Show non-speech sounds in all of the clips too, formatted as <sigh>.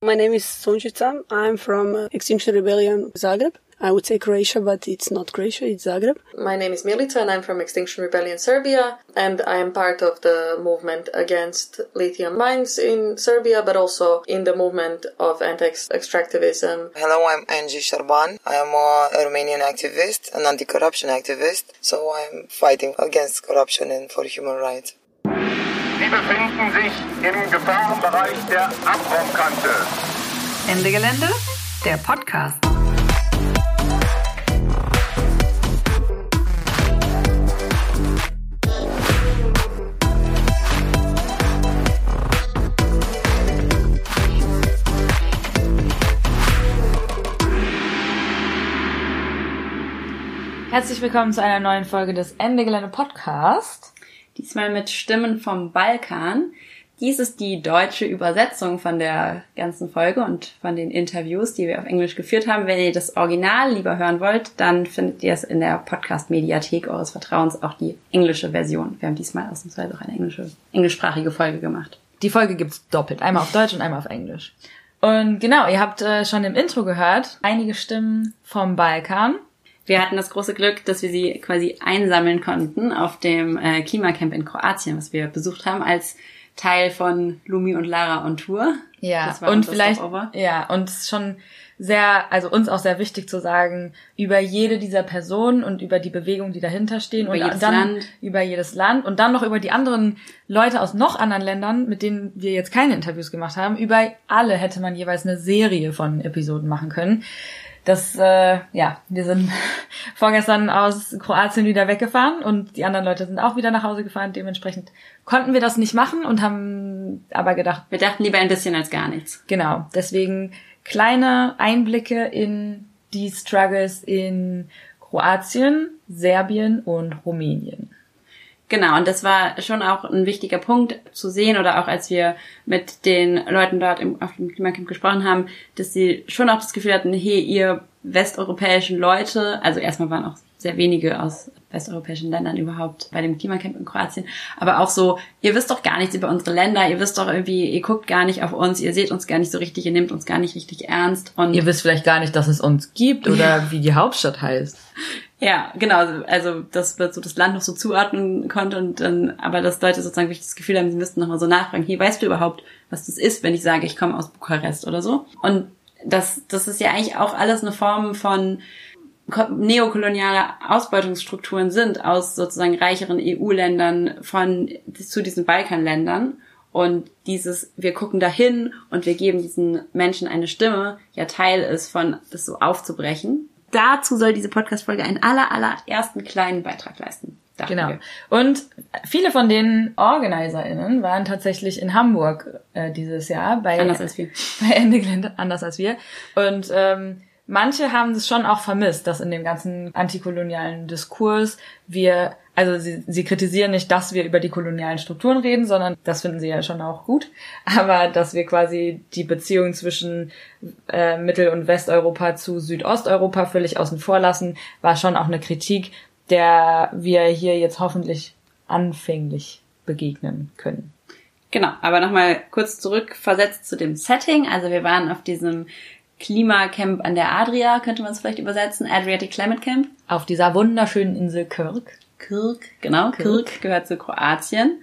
My name is Sonjica. I'm from uh, Extinction Rebellion Zagreb. I would say Croatia, but it's not Croatia, it's Zagreb. My name is Milica and I'm from Extinction Rebellion Serbia and I am part of the movement against lithium mines in Serbia but also in the movement of anti-extractivism. Hello, I'm Angie Sharban. I am a Romanian activist, an anti-corruption activist, so I'm fighting against corruption and for human rights. Sie befinden sich im Gefahrenbereich der Abraumkante. Ende Gelände, der Podcast. Herzlich willkommen zu einer neuen Folge des Ende Gelände Podcast. Diesmal mit Stimmen vom Balkan. Dies ist die deutsche Übersetzung von der ganzen Folge und von den Interviews, die wir auf Englisch geführt haben. Wenn ihr das Original lieber hören wollt, dann findet ihr es in der Podcast-Mediathek eures Vertrauens auch die englische Version. Wir haben diesmal ausnahmsweise auch eine englische, englischsprachige Folge gemacht. Die Folge gibt's doppelt, einmal auf Deutsch und einmal auf Englisch. Und genau, ihr habt äh, schon im Intro gehört, einige Stimmen vom Balkan. Wir hatten das große Glück, dass wir sie quasi einsammeln konnten auf dem äh, Klimacamp in Kroatien, was wir besucht haben, als Teil von Lumi und Lara on Tour. Ja, und vielleicht, ja, und es ist schon sehr, also uns auch sehr wichtig zu sagen, über jede dieser Personen und über die Bewegungen, die dahinter stehen Über und jedes dann Land. über jedes Land und dann noch über die anderen Leute aus noch anderen Ländern, mit denen wir jetzt keine Interviews gemacht haben. Über alle hätte man jeweils eine Serie von Episoden machen können. Das, äh, ja, wir sind <laughs> vorgestern aus Kroatien wieder weggefahren und die anderen Leute sind auch wieder nach Hause gefahren. Dementsprechend konnten wir das nicht machen und haben aber gedacht, Wir dachten lieber ein bisschen als gar nichts. Genau, deswegen kleine Einblicke in die Struggles in Kroatien, Serbien und Rumänien. Genau, und das war schon auch ein wichtiger Punkt zu sehen oder auch als wir mit den Leuten dort im, auf dem Klimacamp gesprochen haben, dass sie schon auch das Gefühl hatten, hey, ihr westeuropäischen Leute, also erstmal waren auch sehr wenige aus westeuropäischen Ländern überhaupt bei dem Klimacamp in Kroatien, aber auch so, ihr wisst doch gar nichts über unsere Länder, ihr wisst doch irgendwie, ihr guckt gar nicht auf uns, ihr seht uns gar nicht so richtig, ihr nehmt uns gar nicht richtig ernst und Ihr wisst vielleicht gar nicht, dass es uns gibt oder wie die Hauptstadt heißt. <laughs> Ja, genau, also dass man so das Land noch so zuordnen konnte und dann, aber dass Leute sozusagen wirklich das Gefühl haben, sie müssten nochmal so nachfragen, hier weißt du überhaupt, was das ist, wenn ich sage, ich komme aus Bukarest oder so. Und das, das ist ja eigentlich auch alles eine Form von ko- neokolonialer Ausbeutungsstrukturen sind aus sozusagen reicheren EU-Ländern von zu diesen Balkanländern. Und dieses, wir gucken dahin und wir geben diesen Menschen eine Stimme, ja Teil ist von, das so aufzubrechen. Dazu soll diese Podcast-Folge einen aller, allerersten kleinen Beitrag leisten. dachten Genau. wir. Und viele von den OrganizerInnen waren tatsächlich in Hamburg äh, dieses Jahr bei, Anders als wir. <laughs> bei Ende Gelände, anders als wir. Und ähm, manche haben es schon auch vermisst, dass in dem ganzen antikolonialen Diskurs wir, also sie, sie kritisieren nicht, dass wir über die kolonialen Strukturen reden, sondern das finden sie ja schon auch gut, <laughs> aber dass wir quasi die Beziehung zwischen äh, Mittel- und Westeuropa zu Südosteuropa völlig außen vor lassen, war schon auch eine Kritik, der wir hier jetzt hoffentlich anfänglich begegnen können. Genau, aber nochmal kurz zurück versetzt zu dem Setting. Also wir waren auf diesem Klimacamp an der Adria, könnte man es vielleicht übersetzen, Adriatic Climate Camp. Auf dieser wunderschönen Insel Kirk. Kirk, genau, Kirk, gehört zu Kroatien.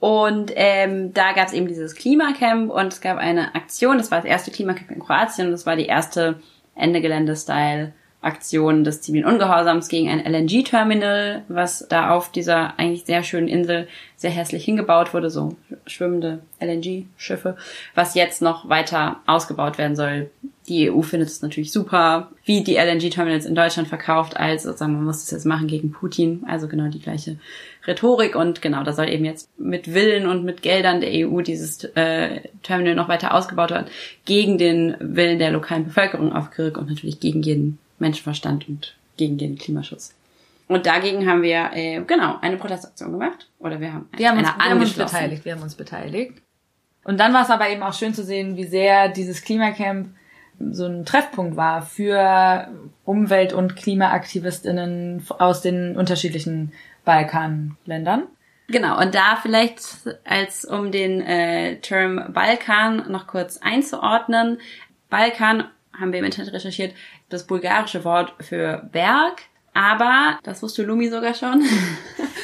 Und ähm, da gab es eben dieses Klimacamp und es gab eine Aktion, das war das erste Klimacamp in Kroatien und das war die erste Ende Gelände-Style Aktion des zivilen Ungehorsams gegen ein LNG-Terminal, was da auf dieser eigentlich sehr schönen Insel sehr hässlich hingebaut wurde, so schwimmende LNG-Schiffe, was jetzt noch weiter ausgebaut werden soll. Die EU findet es natürlich super, wie die LNG-Terminals in Deutschland verkauft, als sozusagen, man muss das jetzt machen gegen Putin, also genau die gleiche Rhetorik und genau, da soll eben jetzt mit Willen und mit Geldern der EU dieses äh, Terminal noch weiter ausgebaut werden, gegen den Willen der lokalen Bevölkerung auf Kirk und natürlich gegen jeden Menschenverstand und gegen den Klimaschutz. Und dagegen haben wir äh, genau eine Protestaktion gemacht oder wir haben Wir haben, uns, wir haben uns beteiligt. Wir haben uns beteiligt. Und dann war es aber eben auch schön zu sehen, wie sehr dieses Klimacamp so ein Treffpunkt war für Umwelt- und KlimaaktivistInnen aus den unterschiedlichen Balkanländern. Genau, und da vielleicht als um den äh, Term Balkan noch kurz einzuordnen. Balkan haben wir im Internet recherchiert, das bulgarische Wort für Berg, aber das wusste Lumi sogar schon. <laughs>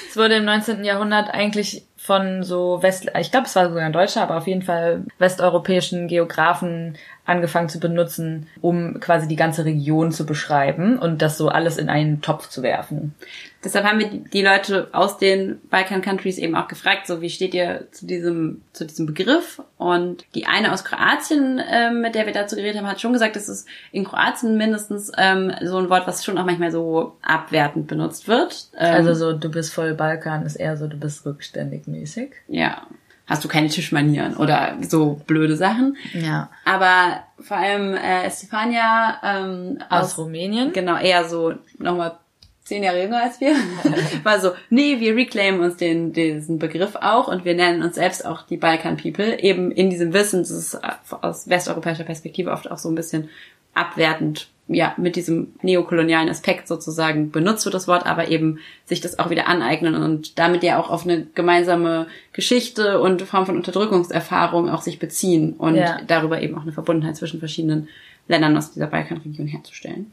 Es wurde im 19. Jahrhundert eigentlich von so West, ich glaube, es war sogar ein Deutscher, aber auf jeden Fall westeuropäischen Geografen angefangen zu benutzen, um quasi die ganze Region zu beschreiben und das so alles in einen Topf zu werfen. Deshalb haben wir die Leute aus den Balkan Countries eben auch gefragt, so wie steht ihr zu diesem zu diesem Begriff? Und die eine aus Kroatien, ähm, mit der wir dazu geredet haben, hat schon gesagt, dass es in Kroatien mindestens ähm, so ein Wort, was schon auch manchmal so abwertend benutzt wird. Ähm, Also so, du bist voll Balkan ist eher so, du bist rückständig mäßig. ja, hast du keine Tischmanieren oder so blöde Sachen. Ja. Aber vor allem äh, Stefania ähm, Aus Rumänien. genau eher so nochmal zehn Jahre jünger als wir, <laughs> war so, nee, wir reclaimen uns den, diesen Begriff auch und wir nennen uns selbst auch die Balkan People, eben in diesem Wissen, dass es aus westeuropäischer Perspektive oft auch so ein bisschen abwertend, ja, mit diesem neokolonialen Aspekt sozusagen benutzt wird das Wort, aber eben sich das auch wieder aneignen und damit ja auch auf eine gemeinsame Geschichte und Form von Unterdrückungserfahrung auch sich beziehen und Ja. darüber eben auch eine Verbundenheit zwischen verschiedenen Ländern aus dieser Balkanregion herzustellen.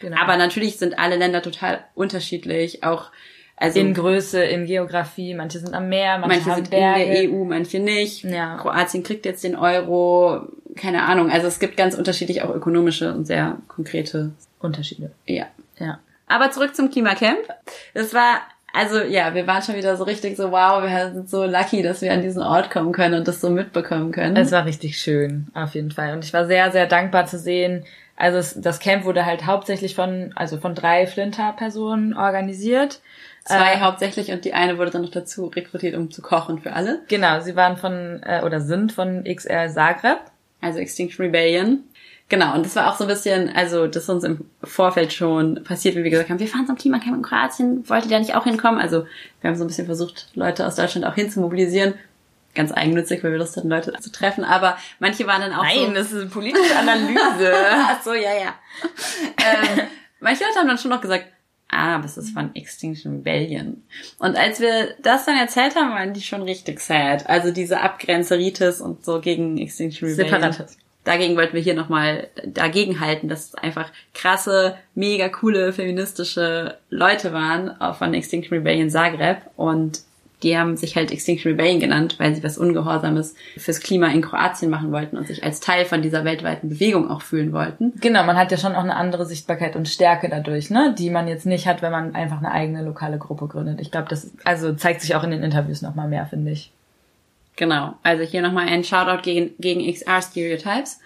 Genau. Aber natürlich sind alle Länder total unterschiedlich, auch also in Größe, in Geografie, manche sind am Meer, manche, manche sind Berge. in der EU, manche nicht. Ja. Kroatien kriegt jetzt den Euro, keine Ahnung. Also es gibt ganz unterschiedlich auch ökonomische und sehr konkrete, Unterschiede. ja. Ja. Aber zurück zum Klimacamp. Das war, also ja, wir waren schon wieder so richtig so, wow, wir sind so lucky, dass wir an diesen Ort kommen können und das so mitbekommen können. Es war richtig schön, auf jeden Fall. Und ich war sehr, sehr dankbar zu sehen. Also es, das Camp wurde halt hauptsächlich von, also von drei Flinter-Personen organisiert. Zwei Äh, hauptsächlich und die eine wurde dann noch dazu rekrutiert, um zu kochen für alle. Genau, sie waren von, äh, oder sind von XR Zagreb. also Extinction Rebellion. Genau, und das war auch so ein bisschen, also das ist uns im Vorfeld schon passiert, wie wir gesagt haben, wir fahren zum Klimacamp in Kroatien, wollt ihr da nicht auch hinkommen? Also wir haben so ein bisschen versucht, Leute aus Deutschland auch hinzumobilisieren. Ganz eigennützig, weil wir Lust hatten, Leute zu treffen, aber manche waren dann auch so... das ist eine politische Analyse. <laughs> Ach so, ja, ja. <laughs> ähm, manche Leute haben dann schon noch gesagt, ah, das ist von Extinction Rebellion. Und als wir das dann erzählt haben, waren die schon richtig sad. Also diese Abgrenzeritis und so gegen Extinction Rebellion. Separatismus. Dagegen wollten wir hier nochmal dagegen halten, dass es einfach krasse, mega coole feministische Leute waren von Extinction Rebellion Zagreb und die haben sich halt Extinction Rebellion genannt, weil sie was Ungehorsames fürs Klima in Kroatien machen wollten und sich als Teil von dieser weltweiten Bewegung auch fühlen wollten. Genau, man hat ja schon auch eine andere Sichtbarkeit und Stärke dadurch, ne, die man jetzt nicht hat, wenn man einfach eine eigene lokale Gruppe gründet. Ich glaube, das also zeigt sich auch in den Interviews nochmal mehr, finde ich. Genau, also hier nochmal ein Shoutout gegen, gegen XR-Stereotypes.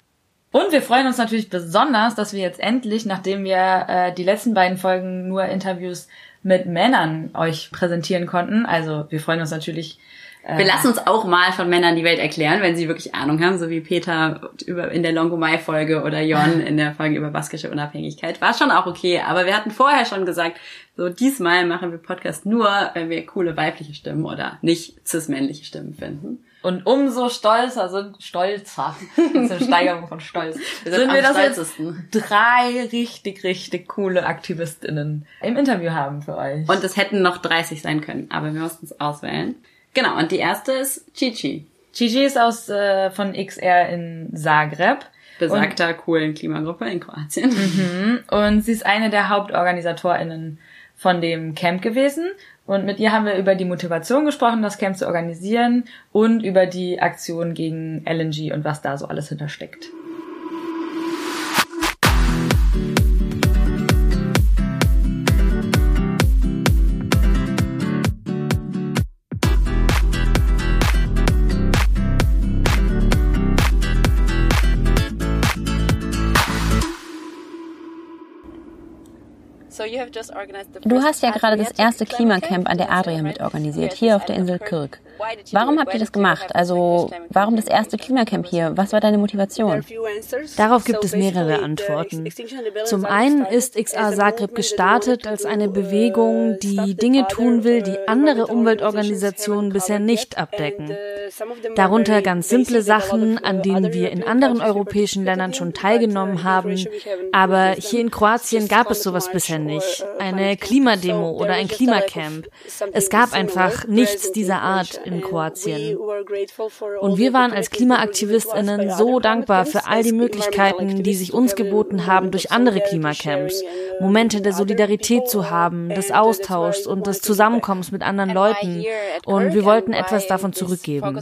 Und wir freuen uns natürlich besonders, dass wir jetzt endlich, nachdem wir äh, die letzten beiden Folgen nur Interviews mit Männern euch präsentieren konnten, also wir freuen uns natürlich. Äh, Wir lassen uns auch mal von Männern die Welt erklären, wenn sie wirklich Ahnung haben, so wie Peter über, in der Longomai-Folge oder Jon <laughs> in der Folge über baskische Unabhängigkeit. War schon auch okay, aber wir hatten vorher schon gesagt, so diesmal machen wir Podcast nur, wenn wir coole weibliche Stimmen oder nicht cis-männliche Stimmen finden. Und umso stolzer sind stolzer. <laughs> Das ist eine Steigerung von Stolz. Wir sind sind wir das jetzt stolzesten. drei richtig, richtig coole AktivistInnen im Interview haben für euch. Und es hätten noch 30 sein können, aber wir mussten es auswählen. Genau, und die erste ist Chichi, Gigi ist aus äh, von XR in Zagreb. besagter coolen Klimagruppe in Kroatien. Und sie ist eine der HauptorganisatorInnen von dem Camp gewesen. Und mit ihr haben wir über die Motivation gesprochen, das Camp zu organisieren und über die Aktion gegen LNG und was da so alles hintersteckt. Du hast ja gerade das erste Klimacamp an der Adria mitorganisiert, hier auf der Insel Kirk. Warum habt ihr das gemacht? Also, warum das erste Klimacamp hier? Was war deine Motivation? Darauf gibt es mehrere Antworten. Zum einen ist XA Zagreb gestartet als eine Bewegung, die Dinge tun will, die andere Umweltorganisationen bisher nicht abdecken. Darunter ganz simple Sachen, an denen wir in anderen europäischen Ländern schon teilgenommen haben, aber hier in Kroatien gab es sowas bisher nicht. Nicht. Eine Klimademo oder ein Klimacamp. Es gab einfach nichts dieser Art in Kroatien. Und wir waren als KlimaaktivistInnen so dankbar für all die Möglichkeiten, die sich uns geboten haben durch andere Klimacamps. Momente der Solidarität zu haben, des Austauschs und des Zusammenkommens mit anderen Leuten. Und wir wollten etwas davon zurückgeben.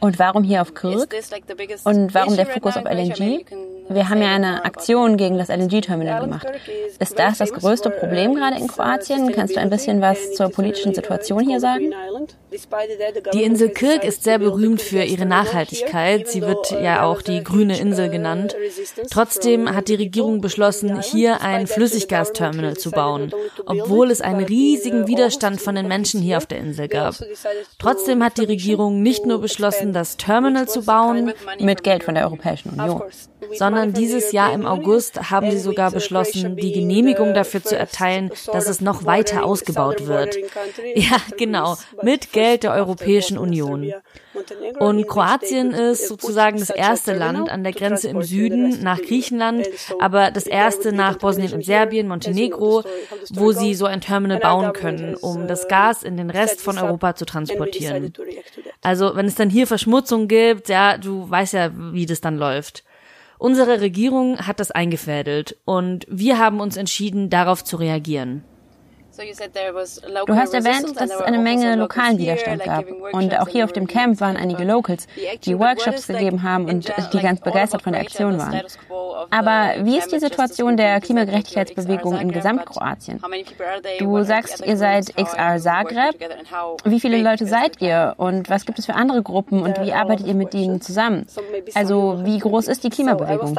Und warum hier auf Kirk? Und warum der Fokus auf LNG? Wir haben ja eine Aktion gegen das LNG-Terminal gemacht. Ist das das größte Problem gerade in Kroatien? Kannst du ein bisschen was zur politischen Situation hier sagen? Die Insel Kirk ist sehr berühmt für ihre Nachhaltigkeit. Sie wird ja auch die grüne Insel genannt. Trotzdem hat die Regierung beschlossen, hier ein Flüssiggasterminal zu bauen, obwohl es einen riesigen Widerstand von den Menschen hier auf der Insel gab. Trotzdem hat die Regierung nicht nur beschlossen, das Terminal zu bauen, mit Geld von der Europäischen Union, sondern dieses Jahr im August haben sie sogar beschlossen, die Genehmigung dafür zu erteilen, dass es noch weiter ausgebaut wird. Ja, genau, mit Geld der Europäischen Union. Und Kroatien ist sozusagen das erste Land an der Grenze im Süden nach Griechenland, aber das erste nach Bosnien und Serbien, Montenegro, wo sie so ein Terminal bauen können, um das Gas in den Rest von Europa zu transportieren. Also wenn es dann hier Verschmutzung gibt, ja, du weißt ja, wie das dann läuft. Unsere Regierung hat das eingefädelt und wir haben uns entschieden, darauf zu reagieren. Du hast erwähnt, dass es eine Menge lokalen Widerstand gab. Und auch hier auf dem Camp waren einige Locals, die Workshops gegeben haben und die ganz begeistert von der Aktion waren. Aber wie ist die Situation der Klimagerechtigkeitsbewegung in Gesamtkroatien? Du sagst, ihr seid XR Zagreb. Wie viele Leute seid ihr und was gibt es für andere Gruppen und wie arbeitet ihr mit ihnen zusammen? Also wie groß ist die Klimabewegung?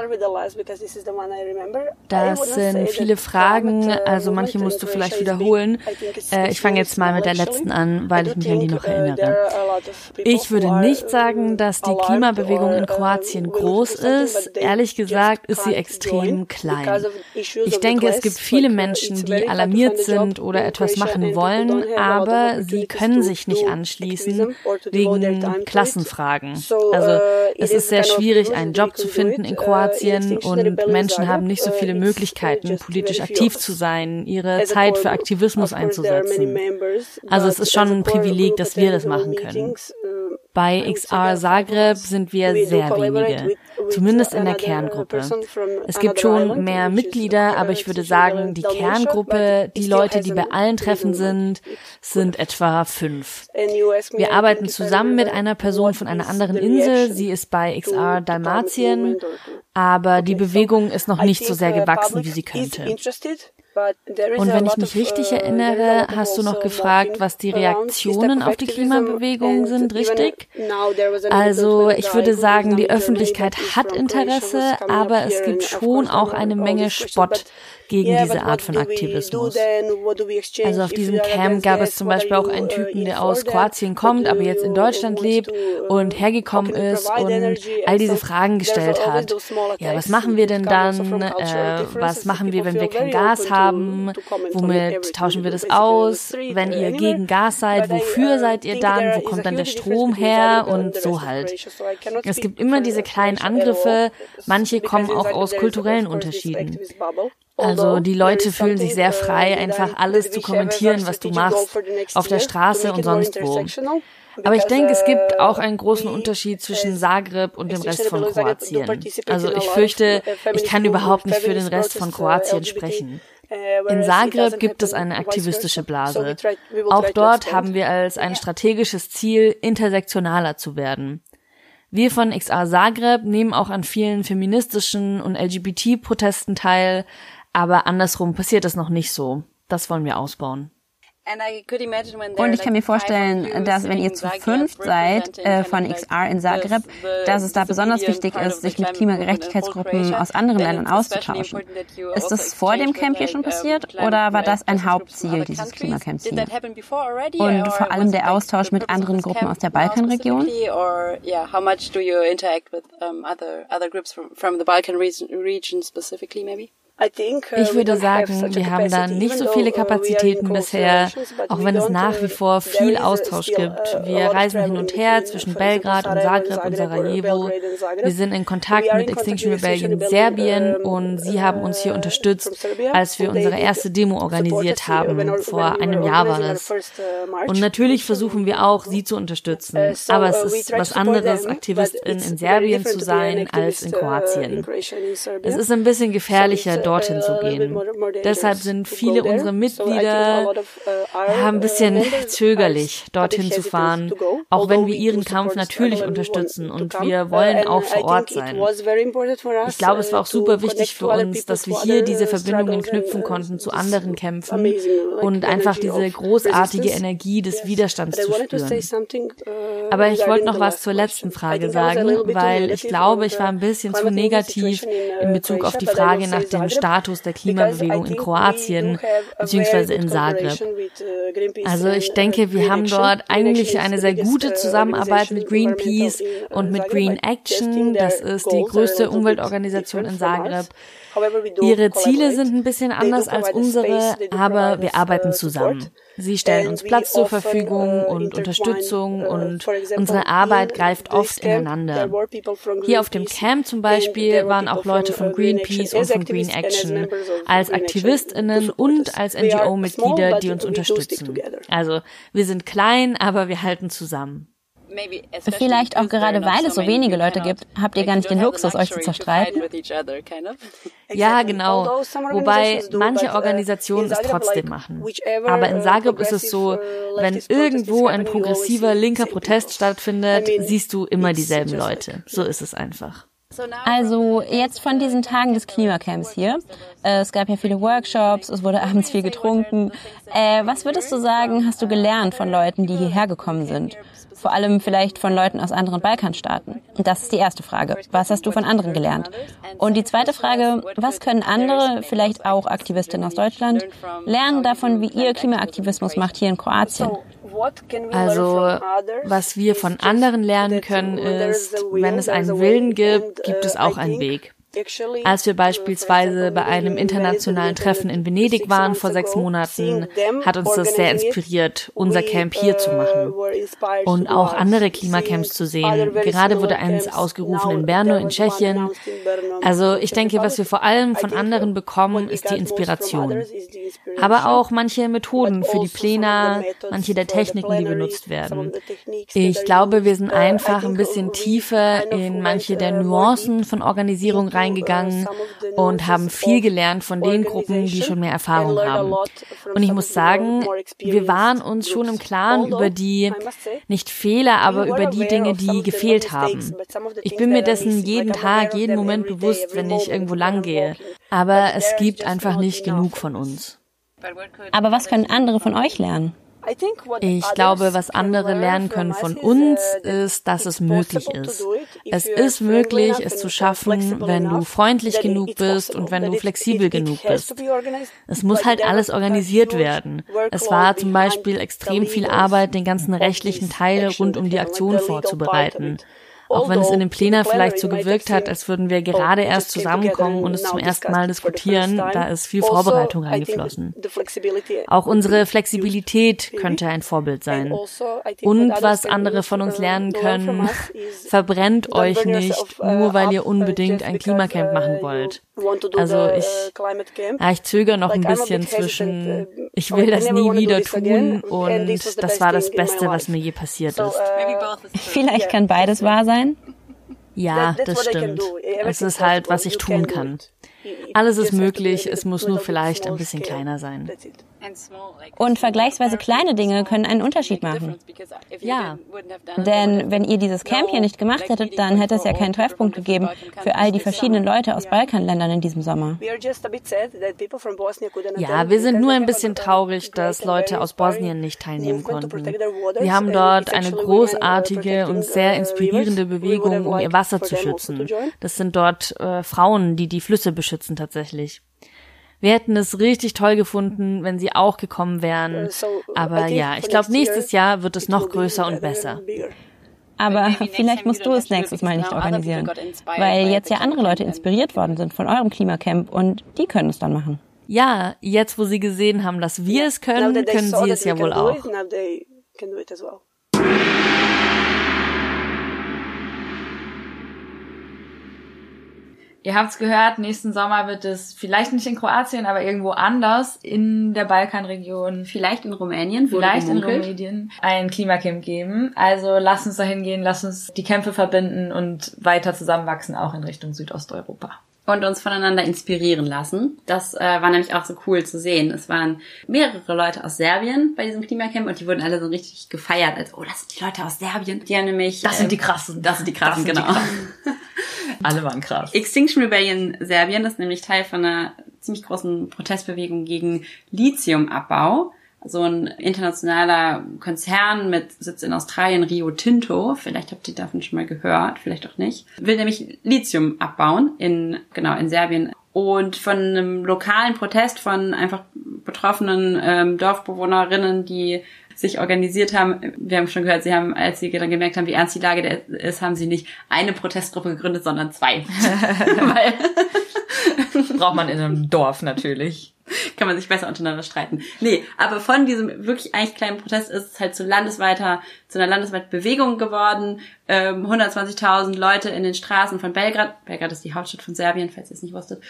Das sind viele Fragen, also manche musst du vielleicht wiederholen. Äh, ich fange jetzt mal mit der letzten an, weil ich mich an die noch erinnere. Ich würde nicht sagen, dass die Klimabewegung in Kroatien groß ist. Ehrlich gesagt ist sie extrem klein. Ich denke, es gibt viele Menschen, die alarmiert sind oder etwas machen wollen, aber sie können sich nicht anschließen wegen Klassenfragen. Also es ist sehr schwierig, einen Job zu finden in Kroatien und Menschen haben nicht so viele Möglichkeiten, politisch aktiv zu sein, ihre Zeit für Aktivismus einzusetzen. Also es ist schon ein Privileg, dass wir das machen können. Bei XR Zagreb sind wir sehr wenige, zumindest in der Kerngruppe. Es gibt schon mehr Mitglieder, aber ich würde sagen, die Kerngruppe, die Leute, die bei allen Treffen sind, sind etwa fünf. Wir arbeiten zusammen mit einer Person von einer anderen Insel. Sie ist bei XR Dalmatien, aber die Bewegung ist noch nicht so sehr gewachsen, wie sie könnte. Und wenn ich mich richtig uh, erinnere, hast du noch also gefragt, was die Reaktionen auf die Klimabewegung sind, richtig? Also ich würde sagen, die Öffentlichkeit hat Interesse, aber es gibt schon auch eine Menge Spott gegen diese Art von Aktivismus. Also auf diesem Camp gab es zum Beispiel auch einen Typen, der aus Kroatien kommt, aber jetzt in Deutschland lebt und hergekommen ist und all diese Fragen gestellt hat. Ja, was machen wir denn dann? Äh, was machen wir, wenn wir kein Gas haben? Womit tauschen wir das aus? Wenn ihr gegen Gas seid, wofür seid ihr dann? Wo kommt dann der Strom her? Und so halt. Es gibt immer diese kleinen Angriffe. Manche kommen auch aus kulturellen Unterschieden. Also die Leute fühlen sich sehr frei, einfach alles zu kommentieren, was du machst, auf der Straße und sonst wo. Aber ich denke, es gibt auch einen großen Unterschied zwischen Zagreb und dem Rest von Kroatien. Also ich fürchte, ich kann überhaupt nicht für den Rest von Kroatien sprechen. In Zagreb gibt es eine aktivistische Blase. Auch dort haben wir als ein strategisches Ziel, intersektionaler zu werden. Wir von XA Zagreb nehmen auch an vielen feministischen und LGBT-Protesten teil, aber andersrum passiert das noch nicht so. Das wollen wir ausbauen. Und ich kann mir vorstellen, dass wenn ihr zu fünf seid äh, von XR in Zagreb, dass es da besonders wichtig ist, sich mit Klimagerechtigkeitsgruppen aus anderen Ländern auszutauschen. Ist das vor dem Camp hier schon passiert oder war das ein Hauptziel dieses Klimacamps hier? Und vor allem der Austausch mit anderen Gruppen aus der Balkanregion? Maybe? Ich würde sagen, wir haben da nicht so viele Kapazitäten bisher, auch wenn es nach wie vor viel Austausch gibt. Wir reisen hin und her zwischen Belgrad und Zagreb und Sarajevo. Wir sind in Kontakt mit Extinction Rebellion Serbien und sie haben uns hier unterstützt, als wir unsere erste Demo organisiert haben. Vor einem Jahr war das. Und natürlich versuchen wir auch, sie zu unterstützen. Aber es ist was anderes, Aktivistin in Serbien zu sein, als in Kroatien. Es ist ein bisschen gefährlicher, dorthin zu gehen. Deshalb sind viele unserer Mitglieder ein bisschen <laughs> zögerlich, dorthin zu fahren, auch wenn wir ihren Kampf natürlich unterstützen und wir wollen auch vor Ort sein. Ich glaube, es war auch super wichtig für uns, dass wir hier diese Verbindungen knüpfen konnten zu anderen Kämpfen und einfach diese großartige Energie des Widerstands zu spüren. Aber ich wollte noch was zur letzten Frage sagen, weil ich glaube, ich war ein bisschen zu negativ in Bezug auf die Frage nach dem Status der Klimabewegung in Kroatien bzw. in Zagreb. Also ich denke, wir haben dort eigentlich eine sehr gute Zusammenarbeit mit Greenpeace und mit Green Action. Das ist die größte Umweltorganisation in Zagreb. Ihre Ziele sind ein bisschen anders als unsere, aber wir arbeiten zusammen. Sie stellen uns Platz zur Verfügung und Unterstützung und unsere Arbeit greift oft ineinander. Hier auf dem Camp zum Beispiel waren auch Leute von Greenpeace und von Green Action als AktivistInnen und als NGO-Mitglieder, die uns unterstützen. Also wir sind klein, aber wir halten zusammen. Vielleicht auch gerade weil es so wenige Leute gibt, habt ihr gar nicht den Luxus, euch zu zerstreiten. <laughs> Ja, genau. Wobei manche Organisationen es trotzdem machen. Aber in Zagreb ist es so, wenn irgendwo ein progressiver linker Protest stattfindet, siehst du immer dieselben Leute. So ist es einfach. Also jetzt von diesen Tagen des Klimacamps hier. Äh, es gab ja viele Workshops, es wurde <laughs> abends viel getrunken. Äh, was würdest du sagen, hast du gelernt von Leuten, die hierher gekommen sind? vor allem vielleicht von Leuten aus anderen Balkanstaaten? Das ist die erste Frage. Was hast du von anderen gelernt? Und die zweite Frage, was können andere, vielleicht auch Aktivistinnen aus Deutschland, lernen davon, wie ihr Klimaaktivismus macht hier in Kroatien? Also, was wir von anderen lernen können, ist, wenn es einen Willen gibt, gibt es auch einen Weg. Als wir beispielsweise bei einem internationalen Treffen in Venedig waren vor sechs Monaten, hat uns das sehr inspiriert, unser Camp hier zu machen. Und auch andere Klimacamps zu sehen. Gerade wurde eins ausgerufen in Brno in Tschechien. Also ich denke, was wir vor allem von anderen bekommen, ist die Inspiration. Aber auch manche Methoden für die Pläne, manche der Techniken, die benutzt werden. Ich glaube, wir sind einfach ein bisschen tiefer in manche der Nuancen von Organisierung rein reingegangen und haben viel gelernt von den Gruppen, die schon mehr Erfahrung haben. Und ich muss sagen, wir waren uns schon im Klaren über die, nicht Fehler, aber über die Dinge, die gefehlt haben. Ich bin mir dessen jeden Tag, jeden Moment bewusst, wenn ich irgendwo lang gehe. Aber es gibt einfach nicht genug von uns. Aber was können andere von euch lernen? Ich glaube, was andere lernen können von uns, ist, dass es möglich ist. Es ist möglich, es zu schaffen, wenn du freundlich genug bist und wenn du flexibel genug bist. Es muss halt alles organisiert werden. Es war zum Beispiel extrem viel Arbeit, den ganzen rechtlichen Teil rund um die Aktion vorzubereiten. Auch wenn es in den Plänen vielleicht so gewirkt hat, als würden wir gerade erst zusammenkommen und es zum ersten Mal diskutieren, da ist viel also, Vorbereitung reingeflossen. Auch unsere Flexibilität könnte ein Vorbild sein. Also, und was andere von uns uh, lernen können, verbrennt euch nicht, nur weil ihr uh, unbedingt ein Klimacamp machen uh, wollt. Also ich, ja, ich zögere noch ein bisschen zwischen, ich will das nie wieder tun und das war das Beste, was mir je passiert ist. Vielleicht kann beides wahr sein sein? Ja, das stimmt. Es ist halt, was ich tun kann. Alles ist möglich, es muss nur vielleicht ein bisschen kleiner sein. Und vergleichsweise kleine Dinge können einen Unterschied machen. Ja. Denn wenn ihr dieses Camp hier nicht gemacht hättet, dann hätte es ja keinen Treffpunkt gegeben für all die verschiedenen Leute aus Balkanländern in diesem Sommer. Ja, wir sind nur ein bisschen traurig, dass Leute aus Bosnien nicht teilnehmen konnten. Wir haben dort eine großartige und sehr inspirierende Bewegung, um ihr Wasser zu schützen. Das sind dort äh, Frauen, die die Flüsse beschützen tatsächlich. Wir hätten es richtig toll gefunden, wenn sie auch gekommen wären. Aber ja, ich glaube, nächstes Jahr wird es noch größer und besser. Aber vielleicht musst du es nächstes Mal nicht organisieren, weil jetzt ja andere Leute inspiriert worden sind von eurem Klimacamp und die können es dann machen. Ja, jetzt wo sie gesehen haben, dass wir es können, können sie es ja wohl auch. Ihr habt's gehört, nächsten Sommer wird es vielleicht nicht in Kroatien, aber irgendwo anders in der Balkanregion. Vielleicht in Rumänien, vielleicht in Rumänien ein Klimacamp geben. Also lass uns dahin gehen, lass uns die Kämpfe verbinden und weiter zusammenwachsen, auch in Richtung Südosteuropa und uns voneinander inspirieren lassen. Das äh, war nämlich auch so cool zu sehen. Es waren mehrere Leute aus Serbien bei diesem Klimacamp und die wurden alle so richtig gefeiert, als oh, das sind die Leute aus Serbien. Die haben nämlich Das sind die ähm, krassen. Das sind die krassen, sind genau. Die krassen. <laughs> alle waren krass. Extinction Rebellion Serbien ist nämlich Teil von einer ziemlich großen Protestbewegung gegen Lithiumabbau so ein internationaler Konzern mit Sitz in Australien, Rio Tinto, vielleicht habt ihr davon schon mal gehört, vielleicht auch nicht, will nämlich Lithium abbauen in, genau, in Serbien. Und von einem lokalen Protest von einfach betroffenen ähm, Dorfbewohnerinnen, die sich organisiert haben. Wir haben schon gehört, sie haben, als sie dann gemerkt haben, wie ernst die Lage ist, haben sie nicht eine Protestgruppe gegründet, sondern zwei. <laughs> Weil <laughs> braucht man in einem Dorf natürlich. <laughs> kann man sich besser untereinander streiten. Nee, aber von diesem wirklich eigentlich kleinen Protest ist es halt zu landesweiter, zu einer landesweiten Bewegung geworden. Ähm, 120.000 Leute in den Straßen von Belgrad. Belgrad ist die Hauptstadt von Serbien, falls ihr es nicht wusstet.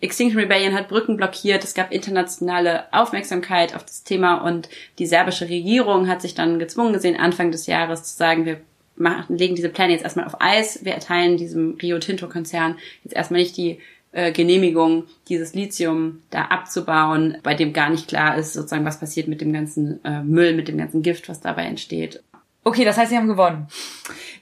Extinction Rebellion hat Brücken blockiert. Es gab internationale Aufmerksamkeit auf das Thema und die serbische Regierung hat sich dann gezwungen gesehen, Anfang des Jahres zu sagen, wir machen, legen diese Pläne jetzt erstmal auf Eis. Wir erteilen diesem Rio Tinto Konzern jetzt erstmal nicht die Genehmigung, dieses Lithium da abzubauen, bei dem gar nicht klar ist, sozusagen, was passiert mit dem ganzen äh, Müll, mit dem ganzen Gift, was dabei entsteht. Okay, das heißt, sie haben gewonnen.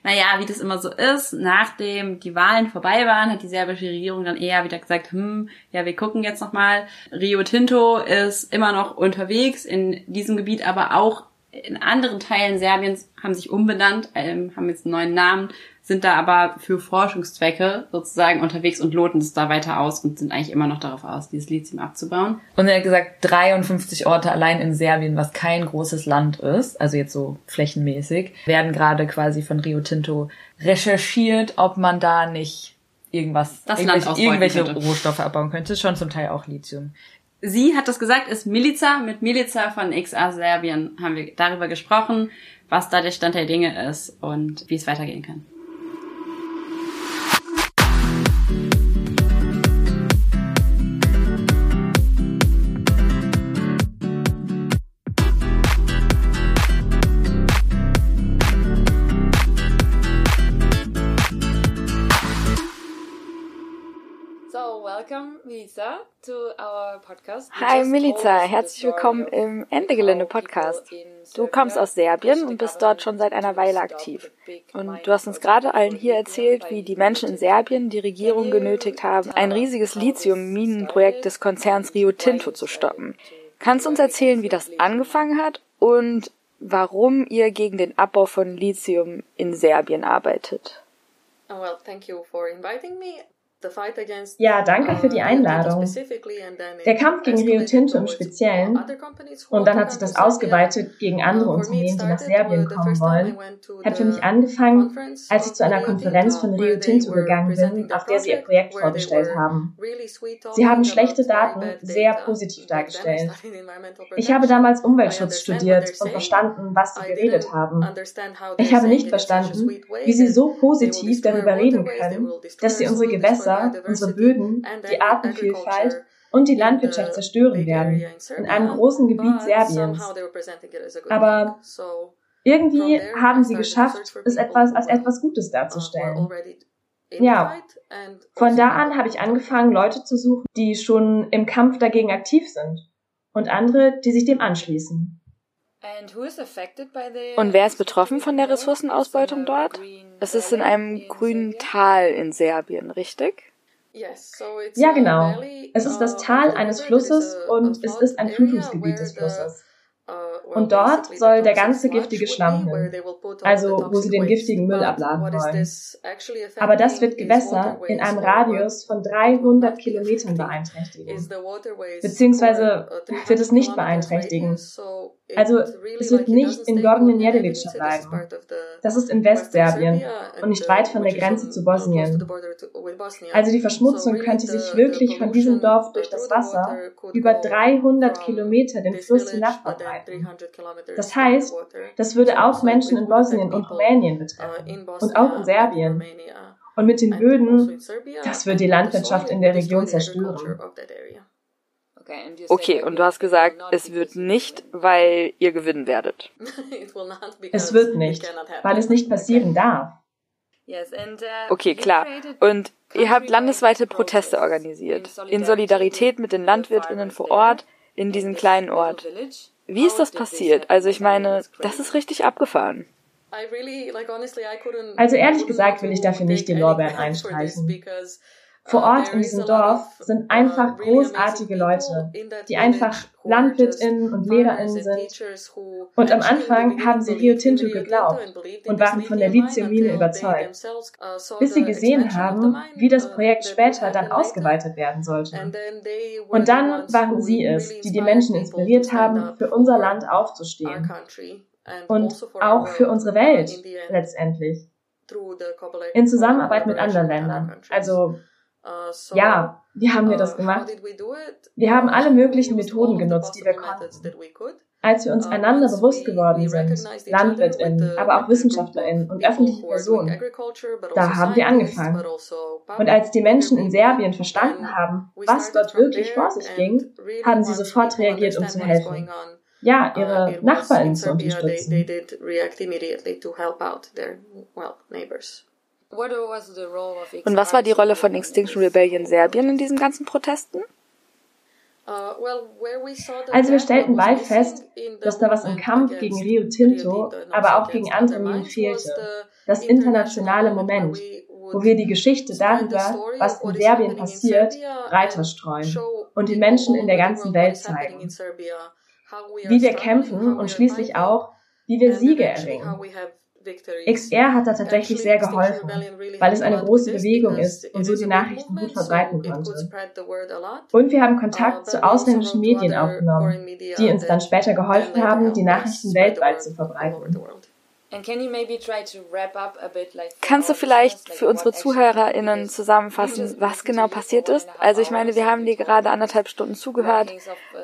Naja, wie das immer so ist, nachdem die Wahlen vorbei waren, hat die serbische Regierung dann eher wieder gesagt, hm, ja, wir gucken jetzt nochmal. Rio Tinto ist immer noch unterwegs in diesem Gebiet, aber auch in anderen Teilen Serbiens haben sich umbenannt, ähm, haben jetzt einen neuen Namen, sind da aber für Forschungszwecke sozusagen unterwegs und loten es da weiter aus und sind eigentlich immer noch darauf aus, dieses Lithium abzubauen. Und er hat gesagt, 53 Orte allein in Serbien, was kein großes Land ist, also jetzt so flächenmäßig, werden gerade quasi von Rio Tinto recherchiert, ob man da nicht irgendwas, das irgendwelche, irgendwelche Rohstoffe abbauen könnte. Schon zum Teil auch Lithium. Sie hat das gesagt, ist Milica. Mit Milica von XA Serbien haben wir darüber gesprochen, was da der Stand der Dinge ist und wie es weitergehen kann. Melissa, to our podcast. Hi Milica, herzlich willkommen im Ende Gelände Podcast. Du kommst aus Serbien und bist dort schon seit einer Weile aktiv. Und du hast uns gerade allen hier erzählt, wie die Menschen in Serbien die Regierung genötigt haben, ein riesiges Lithium-Minenprojekt des Konzerns Rio Tinto zu stoppen. Kannst du uns erzählen, wie das angefangen hat und warum ihr gegen den Abbau von Lithium in Serbien arbeitet? Oh, well, thank you for inviting me. Ja, danke für die Einladung. Der Kampf gegen Rio Tinto im Speziellen und dann hat sich das ausgeweitet gegen andere Unternehmen, die nach Serbien kommen wollen, hat für mich angefangen, als ich zu einer Konferenz von Rio Tinto gegangen bin, auf der sie ihr Projekt vorgestellt haben. Sie haben schlechte Daten sehr positiv dargestellt. Ich habe damals Umweltschutz studiert und verstanden, was sie geredet haben. Ich habe nicht verstanden, wie sie so positiv darüber reden können, dass sie unsere Gewässer Wasser, unsere Böden, die Artenvielfalt und die Landwirtschaft zerstören werden in einem großen Gebiet Serbiens. Aber irgendwie haben sie geschafft, es etwas als etwas Gutes darzustellen. Ja, von da an habe ich angefangen, Leute zu suchen, die schon im Kampf dagegen aktiv sind und andere, die sich dem anschließen. Und wer ist betroffen von der Ressourcenausbeutung dort? Es ist in einem grünen Tal in Serbien, richtig? Ja, genau. Es ist das Tal eines Flusses und es ist ein Flussgebiet des Flusses. Und dort soll der ganze giftige Schlamm hin, also wo sie den giftigen Müll abladen wollen. Aber das wird Gewässer in einem Radius von 300 Kilometern beeinträchtigen. Beziehungsweise wird es nicht beeinträchtigen. Also es wird nicht in Gornje Nedelica bleiben. Das ist in Westserbien und nicht weit von der Grenze zu Bosnien. Also die Verschmutzung könnte sich wirklich von diesem Dorf durch das Wasser über 300 Kilometer den Fluss hinab verbreiten. Das heißt, das würde auch Menschen in Bosnien und Rumänien betreffen und auch in Serbien. Und mit den Böden, das würde die Landwirtschaft in der Region zerstören. Okay, und du hast gesagt, es wird nicht, weil ihr gewinnen werdet. <laughs> Es wird nicht, weil es nicht passieren darf. Okay, klar. Und ihr habt landesweite Proteste organisiert, in Solidarität mit den Landwirtinnen vor Ort, in diesem kleinen Ort. Wie ist das passiert? Also ich meine, das ist richtig abgefahren. Also ehrlich gesagt will ich dafür nicht die Lorbeeren einstreichen. Vor Ort in diesem Dorf sind einfach großartige Leute, die einfach LandwirtInnen und LehrerInnen sind. Und am Anfang haben sie Rio Tinto geglaubt und waren von der Lithiummine überzeugt, bis sie gesehen haben, wie das Projekt später dann ausgeweitet werden sollte. Und dann waren sie es, die die Menschen inspiriert haben, für unser Land aufzustehen. Und auch für unsere Welt letztendlich. In Zusammenarbeit mit anderen Ländern. Also Uh, ja, wie haben wir das uh, gemacht? Wir haben alle möglichen Methoden genutzt, die wir konnten. Als wir uns uh, einander bewusst geworden sind, LandwirtInnen, aber auch WissenschaftlerInnen und öffentliche Personen, da haben wir angefangen. Also und als die Menschen in Serbien verstanden haben, was dort wirklich vor sich ging, haben sie sofort reagiert, um zu helfen. Ja, ihre NachbarInnen zu unterstützen. Und was war die Rolle von Extinction Rebellion Serbien in diesen ganzen Protesten? Uh, also wir stellten bald fest, dass da was im Kampf gegen Rio Tinto, aber auch gegen andere Minen fehlte. Das internationale Moment, wo wir die Geschichte darüber, was in Serbien passiert, breiter streuen und den Menschen in der ganzen Welt zeigen. Wie wir kämpfen und schließlich auch, wie wir Siege erringen. XR hat da tatsächlich sehr geholfen, weil es eine große Bewegung ist und so die Nachrichten gut verbreiten konnte. Und wir haben Kontakt zu ausländischen Medien aufgenommen, die uns dann später geholfen haben, die Nachrichten weltweit zu verbreiten. Kannst du vielleicht für unsere ZuhörerInnen zusammenfassen, was genau passiert ist? Also ich meine, wir haben dir gerade anderthalb Stunden zugehört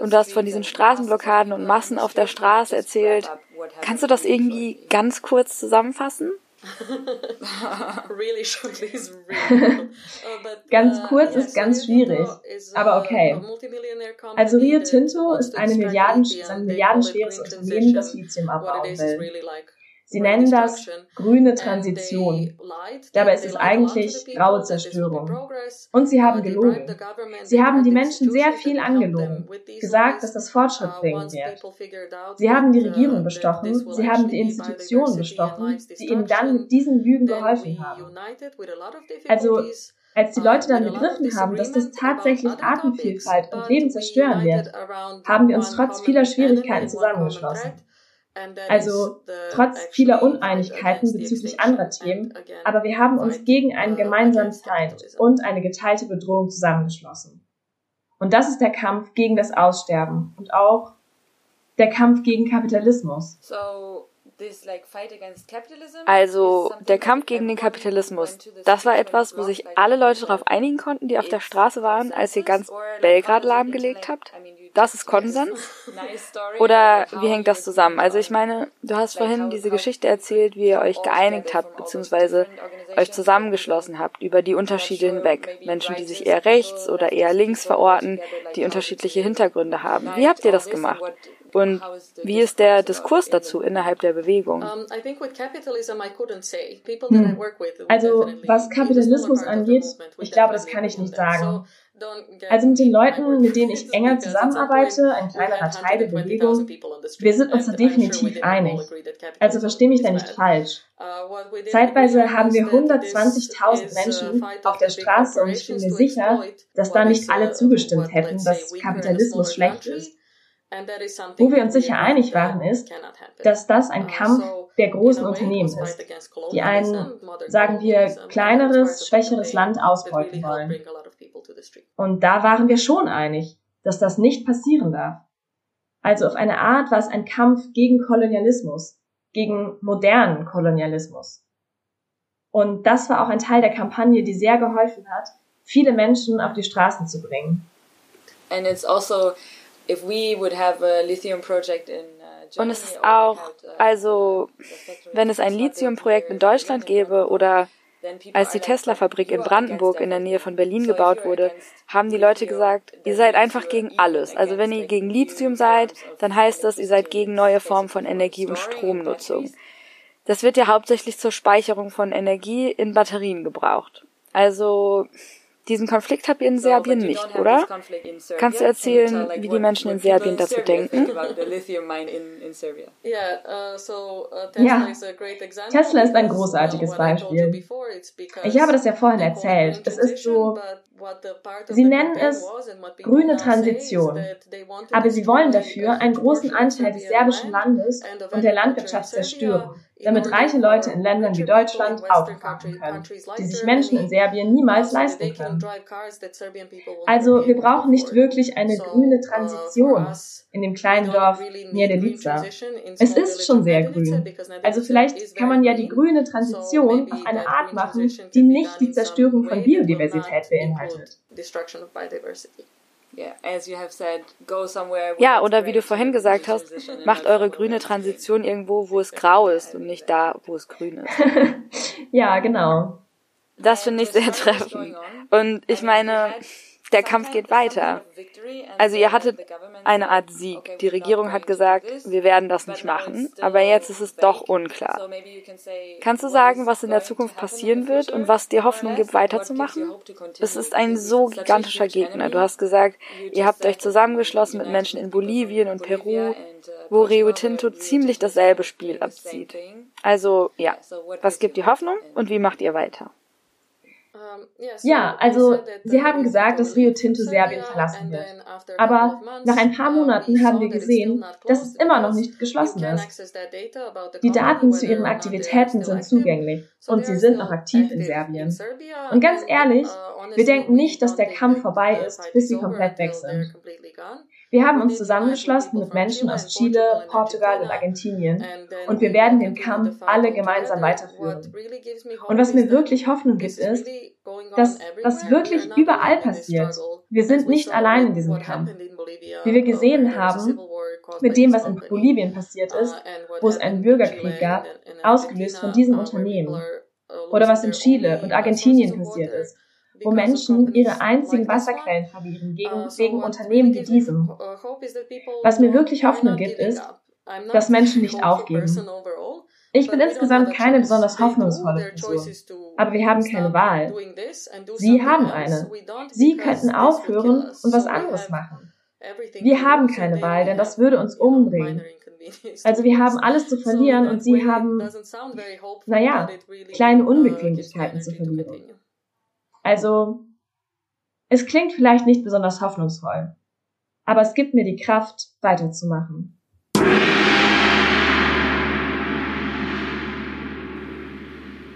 und du hast von diesen Straßenblockaden und Massen auf der Straße erzählt. Kannst du das irgendwie ganz kurz zusammenfassen? <laughs> ganz kurz ist ganz schwierig, aber okay. Also Rio Tinto ist eine Milliarden, ein milliardenschweres Unternehmen, das Lithium abbauen will. Sie nennen das grüne Transition. Dabei ist es eigentlich graue Zerstörung. Und sie haben gelogen. Sie haben die Menschen sehr viel angelogen, gesagt, dass das Fortschritt bringen wird. Sie haben die Regierung bestochen, sie haben die Institutionen bestochen, die ihnen dann mit diesen Lügen geholfen haben. Also als die Leute dann begriffen haben, dass das tatsächlich Artenvielfalt und Leben zerstören wird, haben wir uns trotz vieler Schwierigkeiten zusammengeschlossen. Also trotz vieler Uneinigkeiten bezüglich anderer Themen, aber wir haben uns gegen einen gemeinsamen Feind und eine geteilte Bedrohung zusammengeschlossen. Und das ist der Kampf gegen das Aussterben und auch der Kampf gegen Kapitalismus. Also der Kampf gegen den Kapitalismus, das war etwas, wo sich alle Leute darauf einigen konnten, die auf der Straße waren, als ihr ganz Belgrad lahmgelegt habt? das ist <laughs> Konsens? <laughs> Oder wie hängt das zusammen? Also ich meine, du hast vorhin diese Geschichte erzählt, wie ihr euch geeinigt habt, beziehungsweise euch zusammengeschlossen habt über die Unterschiede hinweg. Menschen, die sich eher rechts oder eher links verorten, die unterschiedliche Hintergründe haben. Wie habt ihr das gemacht? Und wie ist der Diskurs dazu innerhalb der Bewegung? Hm. Also was Kapitalismus angeht, ich glaube, das kann ich nicht sagen. Also mit den Leuten, mit denen ich enger zusammenarbeite, ein kleinerer Teil der Bewegung, wir sind uns da definitiv einig. Also verstehe mich da nicht falsch. Zeitweise haben wir 120.000 Menschen auf der Straße und ich bin mir sicher, dass da nicht alle zugestimmt hätten, dass Kapitalismus schlecht ist. Wo wir uns sicher einig waren, ist, dass das ein Kampf der großen Unternehmen ist, die ein, sagen wir, kleineres, schwächeres Land ausbeuten wollen. Und da waren wir schon einig, dass das nicht passieren darf. Also auf eine Art war es ein Kampf gegen Kolonialismus, gegen modernen Kolonialismus. Und das war auch ein Teil der Kampagne, die sehr geholfen hat, viele Menschen auf die Straßen zu bringen. And it's also if we would have a lithium project in uh, und es ist auch, uh, also wenn es ein Lithiumprojekt in Deutschland gäbe oder als die Tesla-Fabrik in Brandenburg in der Nähe von Berlin gebaut wurde, haben die Leute gesagt, ihr seid einfach gegen alles. Also wenn ihr gegen Lithium seid, dann heißt das, ihr seid gegen neue Formen von Energie- und Stromnutzung. Das wird ja hauptsächlich zur Speicherung von Energie in Batterien gebraucht. Also diesen Konflikt habt ihr in Serbien nicht, oder? Kannst du erzählen, wie die Menschen in Serbien dazu denken? Ja, Tesla ist ein großartiges Beispiel. Ich habe das ja vorhin erzählt. Es ist so, sie nennen es grüne Transition, aber sie wollen dafür einen großen Anteil des serbischen Landes und der Landwirtschaft zerstören damit reiche Leute in Ländern wie Deutschland Auto fahren können, die sich Menschen in Serbien niemals leisten können. Also wir brauchen nicht wirklich eine grüne Transition in dem kleinen Dorf Niedelica. Es ist schon sehr grün. Also vielleicht kann man ja die grüne Transition auf eine Art machen, die nicht die Zerstörung von Biodiversität beinhaltet. Ja, oder wie du vorhin gesagt hast, macht eure grüne Transition irgendwo, wo es grau ist und nicht da, wo es grün ist. <laughs> ja, genau. Das finde ich sehr treffend. Und ich meine, der Kampf geht weiter. Also ihr hattet eine Art Sieg. Die Regierung hat gesagt, wir werden das nicht machen, aber jetzt ist es doch unklar. Kannst du sagen, was in der Zukunft passieren wird und was dir Hoffnung gibt, weiterzumachen? Es ist ein so gigantischer Gegner. Du hast gesagt, ihr habt euch zusammengeschlossen mit Menschen in Bolivien und Peru, wo Rio Tinto ziemlich dasselbe Spiel abzieht. Also ja, was gibt dir Hoffnung und wie macht ihr weiter? Ja, also sie haben gesagt, dass Rio Tinto Serbien verlassen wird. Aber nach ein paar Monaten haben wir gesehen, dass es immer noch nicht geschlossen ist. Die Daten zu ihren Aktivitäten sind zugänglich und sie sind noch aktiv in Serbien. Und ganz ehrlich, wir denken nicht, dass der Kampf vorbei ist, bis sie komplett weg sind. Wir haben uns zusammengeschlossen mit Menschen aus Chile, Portugal und Argentinien und wir werden den Kampf alle gemeinsam weiterführen. Und was mir wirklich Hoffnung gibt, ist, dass das wirklich überall passiert. Wir sind nicht allein in diesem Kampf. Wie wir gesehen haben, mit dem, was in Bolivien passiert ist, wo es einen Bürgerkrieg gab, ausgelöst von diesem Unternehmen. Oder was in Chile und Argentinien passiert ist, wo Menschen ihre einzigen Wasserquellen verlieren gegen, wegen Unternehmen wie diesem. Was mir wirklich Hoffnung gibt, ist, dass Menschen nicht aufgeben. Ich bin insgesamt keine besonders hoffnungsvolle Person, aber wir haben keine Wahl. Sie haben eine. Sie könnten aufhören und was anderes machen. Wir haben keine Wahl, denn das würde uns umbringen. Also wir haben <laughs> alles zu verlieren und sie haben, naja, kleine Unbequemlichkeiten zu verlieren. Also, es klingt vielleicht nicht besonders hoffnungsvoll, aber es gibt mir die Kraft, weiterzumachen.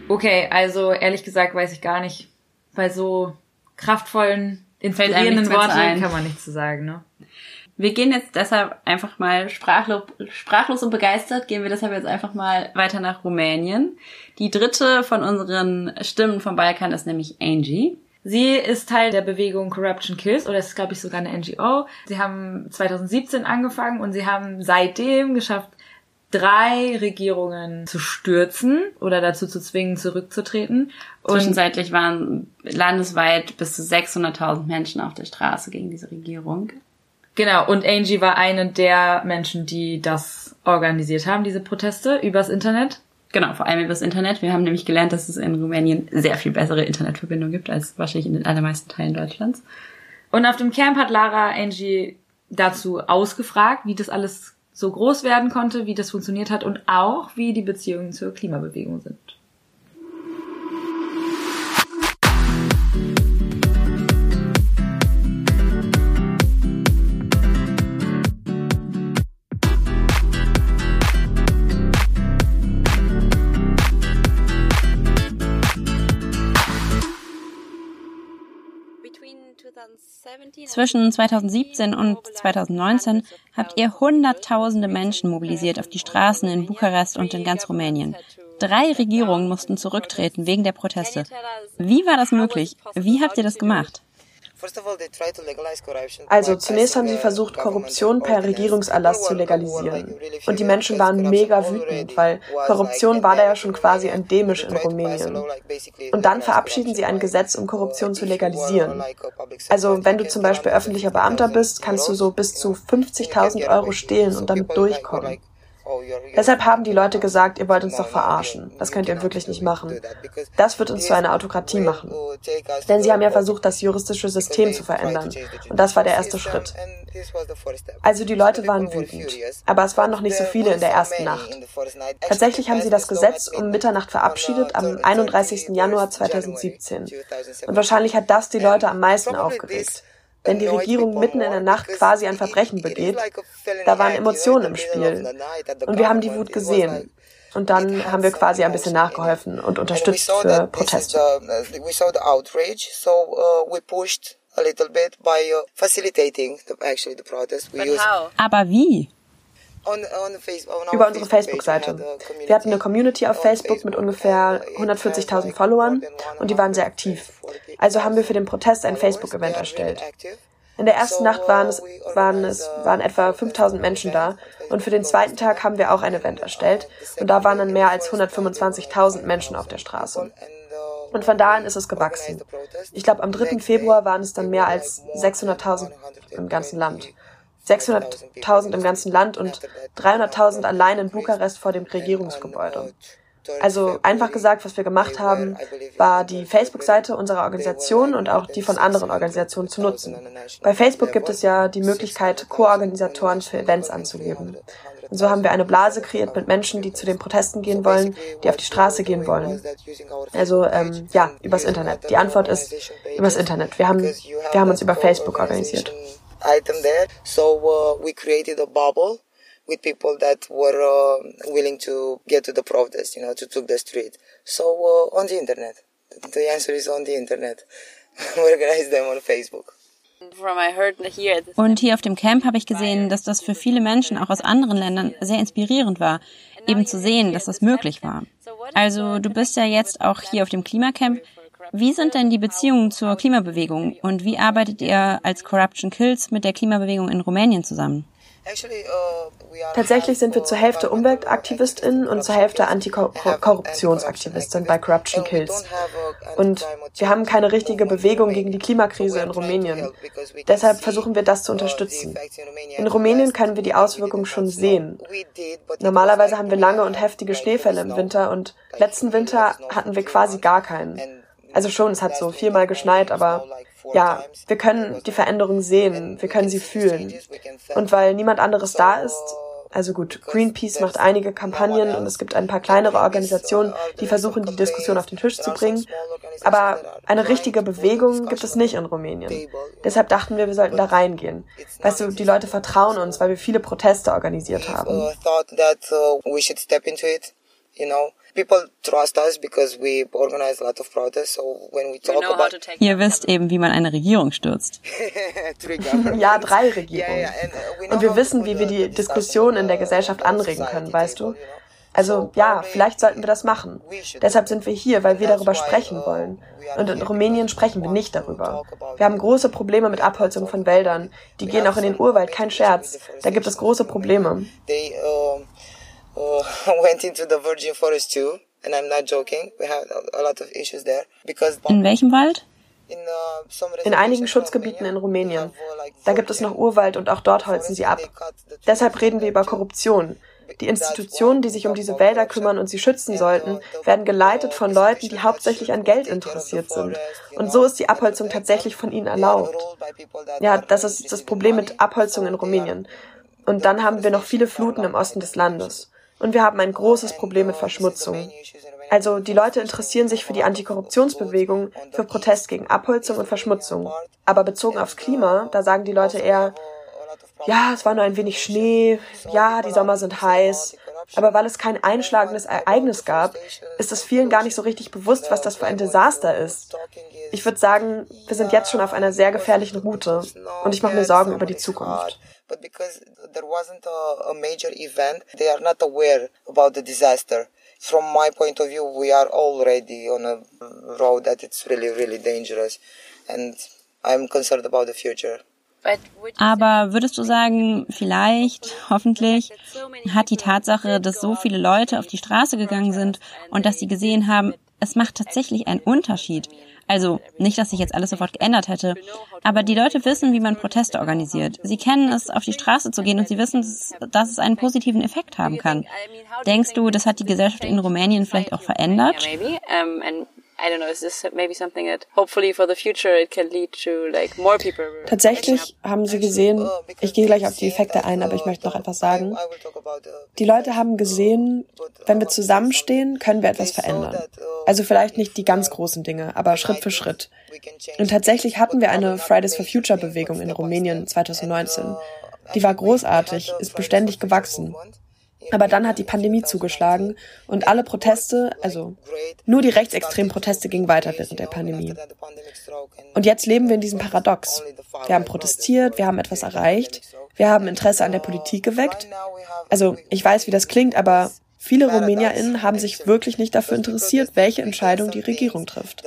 Okay, also ehrlich gesagt weiß ich gar nicht. Bei so kraftvollen, inspirierenden Worten kann man nichts zu sagen, ne? Wir gehen jetzt deshalb einfach mal sprachlos, sprachlos und begeistert, gehen wir deshalb jetzt einfach mal weiter nach Rumänien. Die dritte von unseren Stimmen vom Balkan ist nämlich Angie. Sie ist Teil der Bewegung Corruption Kills oder ist, glaube ich, sogar eine NGO. Sie haben 2017 angefangen und sie haben seitdem geschafft, drei Regierungen zu stürzen oder dazu zu zwingen, zurückzutreten. Und Zwischenzeitlich waren landesweit bis zu 600.000 Menschen auf der Straße gegen diese Regierung. Genau, und Angie war eine der Menschen, die das organisiert haben, diese Proteste übers Internet. Genau, vor allem übers Internet. Wir haben nämlich gelernt, dass es in Rumänien sehr viel bessere Internetverbindung gibt als wahrscheinlich in den allermeisten Teilen Deutschlands. Und auf dem Camp hat Lara Angie dazu ausgefragt, wie das alles so groß werden konnte, wie das funktioniert hat und auch, wie die Beziehungen zur Klimabewegung sind. Zwischen 2017 und 2019 habt ihr Hunderttausende Menschen mobilisiert auf die Straßen in Bukarest und in ganz Rumänien. Drei Regierungen mussten zurücktreten wegen der Proteste. Wie war das möglich? Wie habt ihr das gemacht? Also zunächst haben sie versucht, Korruption per Regierungserlass zu legalisieren. Und die Menschen waren mega wütend, weil Korruption war da ja schon quasi endemisch in Rumänien. Und dann verabschieden sie ein Gesetz, um Korruption zu legalisieren. Also wenn du zum Beispiel öffentlicher Beamter bist, kannst du so bis zu 50.000 Euro stehlen und damit durchkommen. Deshalb haben die Leute gesagt, ihr wollt uns doch verarschen. Das könnt ihr wirklich nicht machen. Das wird uns zu einer Autokratie machen. Denn sie haben ja versucht, das juristische System zu verändern. Und das war der erste Schritt. Also die Leute waren wütend. Aber es waren noch nicht so viele in der ersten Nacht. Tatsächlich haben sie das Gesetz um Mitternacht verabschiedet am 31. Januar 2017. Und wahrscheinlich hat das die Leute am meisten aufgeregt wenn die Regierung mitten in der Nacht quasi ein Verbrechen begeht, da waren Emotionen im Spiel. Und wir haben die Wut gesehen. Und dann haben wir quasi ein bisschen nachgeholfen und unterstützt für Proteste. Aber wie? Über unsere Facebook-Seite. Wir hatten eine Community auf Facebook mit ungefähr 140.000 Followern und die waren sehr aktiv. Also haben wir für den Protest ein Facebook-Event erstellt. In der ersten Nacht waren es, waren es waren etwa 5000 Menschen da und für den zweiten Tag haben wir auch ein Event erstellt und da waren dann mehr als 125.000 Menschen auf der Straße. Und von da an ist es gewachsen. Ich glaube, am 3. Februar waren es dann mehr als 600.000 im ganzen Land. 600.000 im ganzen Land und 300.000 allein in Bukarest vor dem Regierungsgebäude. Also einfach gesagt, was wir gemacht haben, war die Facebook-Seite unserer Organisation und auch die von anderen Organisationen zu nutzen. Bei Facebook gibt es ja die Möglichkeit, Co-Organisatoren für Events anzugeben. Und so haben wir eine Blase kreiert mit Menschen, die zu den Protesten gehen wollen, die auf die Straße gehen wollen. Also ähm, ja, übers Internet. Die Antwort ist übers Internet. Wir haben, wir haben uns über Facebook organisiert. Item there. So uh, we created a bubble with people that were uh, willing to get to the protest, you know, to took the street. So uh, on the internet. The answer is on the internet. <laughs> we organize them on Facebook. Und hier auf dem Camp habe ich gesehen, dass das für viele Menschen auch aus anderen Ländern sehr inspirierend war, eben zu sehen, dass das möglich war. Also du bist ja jetzt auch hier auf dem Klimacamp. Wie sind denn die Beziehungen zur Klimabewegung und wie arbeitet ihr als Corruption Kills mit der Klimabewegung in Rumänien zusammen? Uh, Tatsächlich sind wir zur Hälfte UmweltaktivistInnen und zur Hälfte Antikorruptionsaktivistin bei Corruption Kills. Und wir haben keine richtige Bewegung gegen die Klimakrise in Rumänien. Deshalb versuchen wir das zu unterstützen. In Rumänien können wir die Auswirkungen schon sehen. Normalerweise haben wir lange und heftige Schneefälle im Winter und letzten Winter hatten wir quasi gar keinen. Also schon, es hat so viermal geschneit, aber ja, wir können die Veränderung sehen, wir können sie fühlen. Und weil niemand anderes da ist, also gut, Greenpeace macht einige Kampagnen und es gibt ein paar kleinere Organisationen, die versuchen, die Diskussion auf den Tisch zu bringen. Aber eine richtige Bewegung gibt es nicht in Rumänien. Deshalb dachten wir, wir sollten da reingehen. Weißt du, die Leute vertrauen uns, weil wir viele Proteste organisiert haben you know. People trust us because we organize a lot of protests. So when we talk about Ihr wisst eben, wie man eine Regierung stürzt. <laughs> ja, drei Regierungen. Uh, Und wir wissen, wie wir die Diskussion in der Gesellschaft anregen können, weißt du? Also ja, vielleicht sollten wir das machen. Deshalb sind wir hier, weil wir darüber sprechen uh, wollen. Und in Rumänien sprechen wir nicht darüber. Wir haben große Probleme mit Abholzung von Wäldern. Die gehen auch in den Urwald, kein Scherz. Da gibt es große Probleme <laughs> uh, went into the virgin forest too, and I'm not joking. We have a lot of issues there because. In welchem Wald? Uh, in einigen Schutzgebieten in Rumänien. Uh, da gibt es noch Urwald und auch dort holzen sie ab. Deshalb reden wir über Korruption. Die Institutionen, die sich um diese Wälder kümmern und sie schützen sollten, werden geleitet von Leuten, die hauptsächlich an Geld interessiert sind. Und so ist die Abholzung tatsächlich von ihnen erlaubt. Ja, das ist das Problem mit Abholzung in Rumänien. Und dann haben wir noch viele Fluten im Osten des Landes. Und wir haben ein großes Problem mit Verschmutzung. Also die Leute interessieren sich für die Antikorruptionsbewegung, für Protest gegen Abholzung und Verschmutzung. Aber bezogen aufs Klima, da sagen die Leute eher, ja, es war nur ein wenig Schnee, ja, die Sommer sind heiß, Aber weil es kein einschlagendes Ereignis gab, ist es vielen gar nicht so richtig bewusst, was das für ein Desaster ist. Ich würde sagen, wir sind jetzt schon auf einer sehr gefährlichen Route und ich mache mir Sorgen über die Zukunft. But because there wasn't a, a major event, they are not aware about the disaster. From my point of view, we are already on a road that it's really, really dangerous. And I'm concerned about the future. Aber würdest du sagen, vielleicht, hoffentlich, hat die Tatsache, dass so viele Leute auf die Straße gegangen sind und dass sie gesehen haben, es macht tatsächlich einen Unterschied. Also nicht, dass sich jetzt alles sofort geändert hätte, aber die Leute wissen, wie man Proteste organisiert. Sie kennen es, auf die Straße zu gehen und sie wissen, dass es einen positiven Effekt haben kann. Denkst du, das hat die Gesellschaft in Rumänien vielleicht auch verändert? I don't know, is this maybe something that hopefully for the future it can lead to like more people. Tatsächlich haben sie gesehen, ich gehe gleich auf die Effekte ein, aber ich möchte noch etwas sagen. Die Leute haben gesehen, wenn wir zusammenstehen, können wir etwas verändern. Also vielleicht nicht die ganz großen Dinge, aber Schritt für Schritt. Und tatsächlich hatten wir eine Fridays for Future Bewegung in Rumänien 2019. Die war großartig, ist beständig gewachsen. Aber dann hat die Pandemie zugeschlagen und alle Proteste, also nur die rechtsextremen Proteste gingen weiter während der Pandemie. Und jetzt leben wir in diesem Paradox. Wir haben protestiert, wir haben etwas erreicht, wir haben Interesse an der Politik geweckt. Also ich weiß, wie das klingt, aber Viele RumänierInnen haben sich wirklich nicht dafür interessiert, welche Entscheidung die Regierung trifft.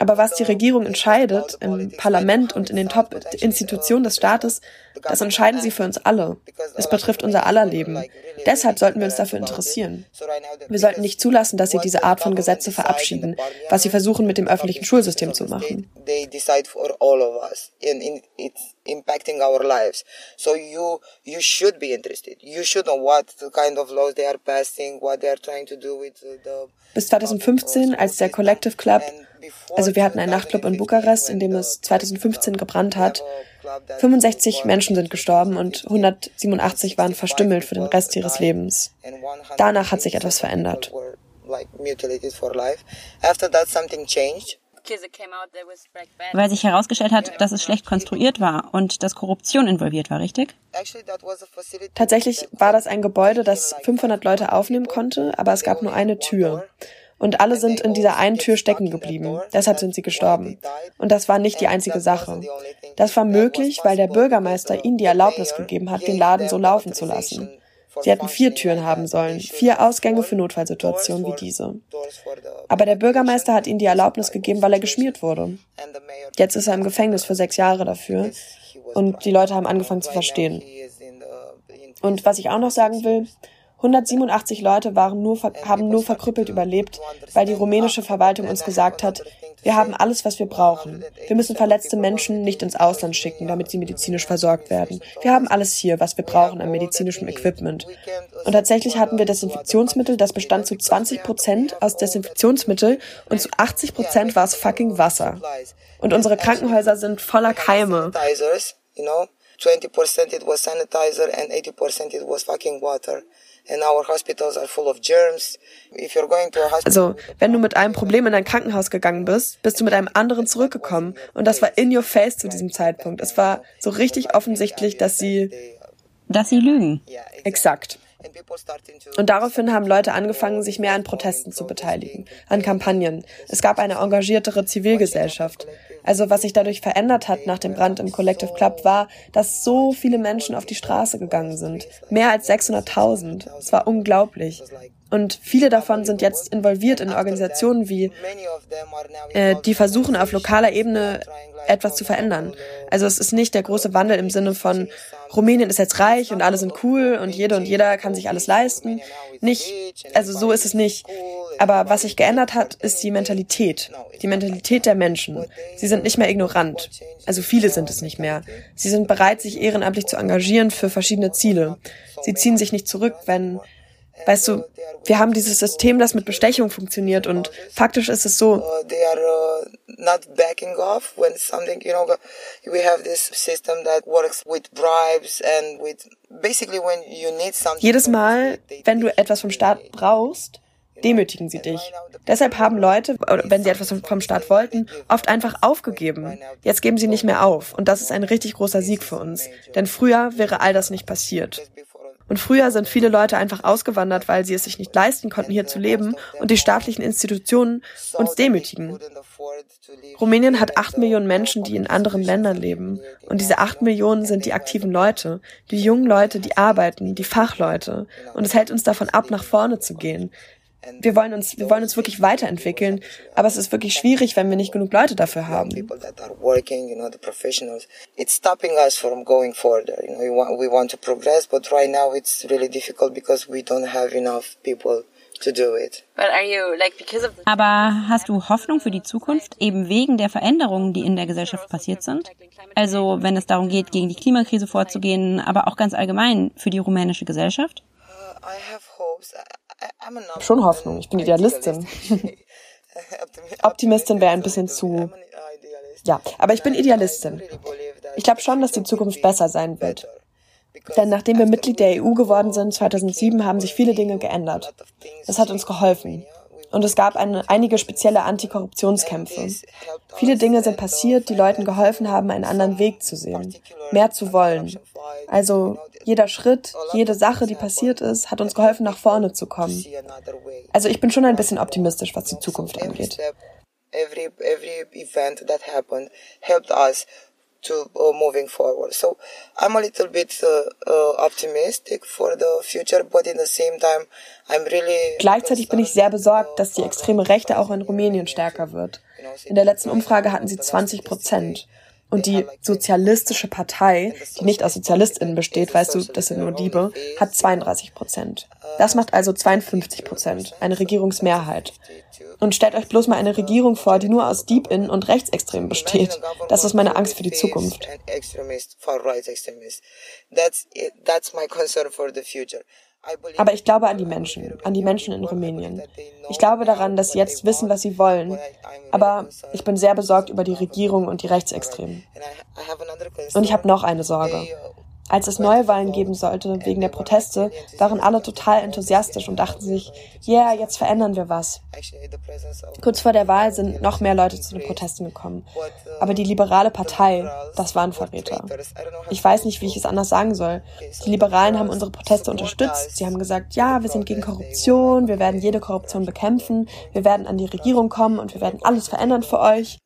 Aber was die Regierung entscheidet im Parlament und in den Top-Institutionen des Staates, das entscheiden sie für uns alle. Es betrifft unser aller Leben. Deshalb sollten wir uns dafür interessieren. Wir sollten nicht zulassen, dass sie diese Art von Gesetze verabschieden, was sie versuchen mit dem öffentlichen Schulsystem zu machen impacting our lives. So you you should be interested. You should know what kind of laws they are passing, what they are trying to do with the Bis 2015, als der Collective Club, also wir hatten einen Nachtclub in Bukarest, in dem es 2015 gebrannt hat. 65 Menschen sind gestorben und 187 waren verstümmelt für den Rest ihres Lebens. Danach hat sich etwas verändert. Weil sich herausgestellt hat, dass es schlecht konstruiert war und dass Korruption involviert war, richtig? Tatsächlich war das ein Gebäude, das 500 Leute aufnehmen konnte, aber es gab nur eine Tür. Und alle sind in dieser einen Tür stecken geblieben. Deshalb sind sie gestorben. Und das war nicht die einzige Sache. Das war möglich, weil der Bürgermeister ihnen die Erlaubnis gegeben hat, den Laden so laufen zu lassen. Sie hätten vier Türen haben sollen, vier Ausgänge für Notfallsituationen wie diese. Aber der Bürgermeister hat ihnen die Erlaubnis gegeben, weil er geschmiert wurde. Jetzt ist er im Gefängnis für sechs Jahre dafür und die Leute haben angefangen zu verstehen. Und was ich auch noch sagen will, 187 Leute waren nur, haben nur verkrüppelt überlebt, weil die rumänische Verwaltung uns gesagt hat, wir haben alles, was wir brauchen. Wir müssen verletzte Menschen nicht ins Ausland schicken, damit sie medizinisch versorgt werden. Wir haben alles hier, was wir brauchen an medizinischem Equipment. Und tatsächlich hatten wir Desinfektionsmittel, das bestand zu 20 Prozent aus Desinfektionsmittel und zu 80 Prozent war es fucking Wasser. Und unsere Krankenhäuser sind voller Keime. 20% it was sanitizer and 80% it was fucking water. Also, wenn du mit einem Problem in ein Krankenhaus gegangen bist, bist du mit einem anderen zurückgekommen. Und das war in your face zu diesem Zeitpunkt. Es war so richtig offensichtlich, dass sie... Dass sie lügen. Exakt. Und daraufhin haben Leute angefangen, sich mehr an Protesten zu beteiligen, an Kampagnen. Es gab eine engagiertere Zivilgesellschaft. Also was sich dadurch verändert hat nach dem Brand im Collective Club war, dass so viele Menschen auf die Straße gegangen sind. Mehr als 600.000. Es war unglaublich. Und viele davon sind jetzt involviert in Organisationen wie, äh, die versuchen auf lokaler Ebene etwas zu verändern. Also es ist nicht der große Wandel im Sinne von Rumänien ist jetzt reich und alle sind cool und jede und jeder kann sich alles leisten. Nicht, also so ist es nicht. Aber was sich geändert hat, ist die Mentalität. Die Mentalität der Menschen. Sie sind nicht mehr ignorant. Also viele sind es nicht mehr. Sie sind bereit, sich ehrenamtlich zu engagieren für verschiedene Ziele. Sie ziehen sich nicht zurück, wenn Weißt du, wir haben dieses System, das mit Bestechung funktioniert und faktisch ist es so. Jedes Mal, wenn du etwas vom Staat brauchst, demütigen sie dich. Deshalb haben Leute, wenn sie etwas vom Staat wollten, oft einfach aufgegeben. Jetzt geben sie nicht mehr auf. Und das ist ein richtig großer Sieg für uns. Denn früher wäre all das nicht passiert. Und früher sind viele Leute einfach ausgewandert, weil sie es sich nicht leisten konnten, hier zu leben und die staatlichen Institutionen uns demütigen. Rumänien hat acht Millionen Menschen, die in anderen Ländern leben. Und diese acht Millionen sind die aktiven Leute, die jungen Leute, die arbeiten, die Fachleute. Und es hält uns davon ab, nach vorne zu gehen wir wollen uns, wir wollen uns wirklich weiterentwickeln, aber es ist wirklich schwierig, wenn wir nicht genug Leute dafür haben. It's stopping us from going further. You know, we want, we want to progress, but right now it's really difficult because we don't have enough people to do it. Aber hast du Hoffnung für die Zukunft, eben wegen der Veränderungen, die in der Gesellschaft passiert sind? Also wenn es darum geht, gegen die Klimakrise vorzugehen, aber auch ganz allgemein für die rumänische Gesellschaft? Schon Hoffnung. Ich bin Idealistin. <laughs> Optimistin wäre ein bisschen zu. Ja, aber ich bin Idealistin. Ich glaube schon, dass die Zukunft besser sein wird. Denn nachdem wir Mitglied der EU geworden sind, 2007, haben sich viele Dinge geändert. Das hat uns geholfen. Und es gab eine, einige spezielle Antikorruptionskämpfe. Viele Dinge sind passiert, die Leuten geholfen haben, einen anderen Weg zu sehen, mehr zu wollen. Also jeder Schritt, jede Sache, die passiert ist, hat uns geholfen, nach vorne zu kommen. Also ich bin schon ein bisschen optimistisch, was die Zukunft angeht. Every, every event that happened helped us to uh, moving forward. So I'm a little bit uh, uh, optimistic for the future, but in the same time I'm really. Gleichzeitig bin ich sehr besorgt, dass die extreme Rechte auch in Rumänien stärker wird. In der letzten Umfrage hatten sie 20 Prozent. Und die Sozialistische Partei, die nicht aus SozialistInnen besteht, weißt du, das sind nur Diebe, hat 32 Prozent. Das macht also 52 Prozent, eine Regierungsmehrheit. Und stellt euch bloß mal eine Regierung vor, die nur aus DeepIn und Rechtsextremen besteht. Das ist meine Angst für die Zukunft. Aber ich glaube an die Menschen, an die Menschen in Rumänien. Ich glaube daran, dass sie jetzt wissen, was sie wollen. Aber ich bin sehr besorgt über die Regierung und die Rechtsextremen. Und ich habe noch eine Sorge. Als es Neuwahlen geben sollte wegen der Proteste, waren alle total enthusiastisch und dachten sich, yeah, jetzt verändern wir was. Kurz vor der Wahl sind noch mehr Leute zu den Protesten gekommen. Aber die liberale Partei, das waren Verräter. Ich weiß nicht, wie ich es anders sagen soll. Die Liberalen haben unsere Proteste unterstützt. Sie haben gesagt, ja, wir sind gegen Korruption, wir werden jede Korruption bekämpfen, wir werden an die Regierung kommen und wir werden alles verändern für euch.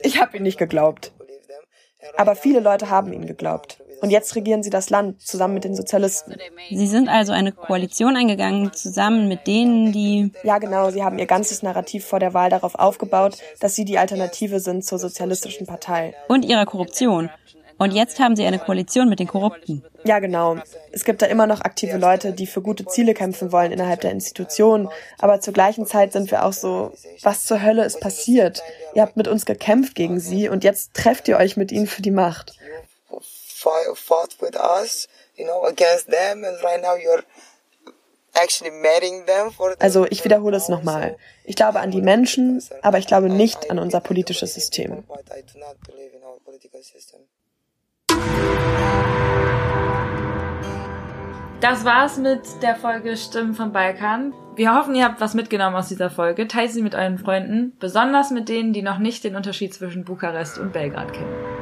Ich habe ihn nicht geglaubt. Aber viele Leute haben ihn geglaubt. Und jetzt regieren sie das Land zusammen mit den Sozialisten. Sie sind also eine Koalition eingegangen, zusammen mit denen, die. Ja, genau. Sie haben ihr ganzes Narrativ vor der Wahl darauf aufgebaut, dass sie die Alternative sind zur sozialistischen Partei. Und ihrer Korruption. Und jetzt haben sie eine Koalition mit den Korrupten. Ja, genau. Es gibt da immer noch aktive Leute, die für gute Ziele kämpfen wollen innerhalb der Institutionen. Aber zur gleichen Zeit sind wir auch so, was zur Hölle ist passiert? Ihr habt mit uns gekämpft gegen sie und jetzt trefft ihr euch mit ihnen für die Macht. Also ich wiederhole es nochmal. Ich glaube an die Menschen, aber ich glaube nicht an unser politisches System. Das war's mit der Folge Stimmen vom Balkan. Wir hoffen, ihr habt was mitgenommen aus dieser Folge. Teilt sie mit euren Freunden, besonders mit denen, die noch nicht den Unterschied zwischen Bukarest und Belgrad kennen.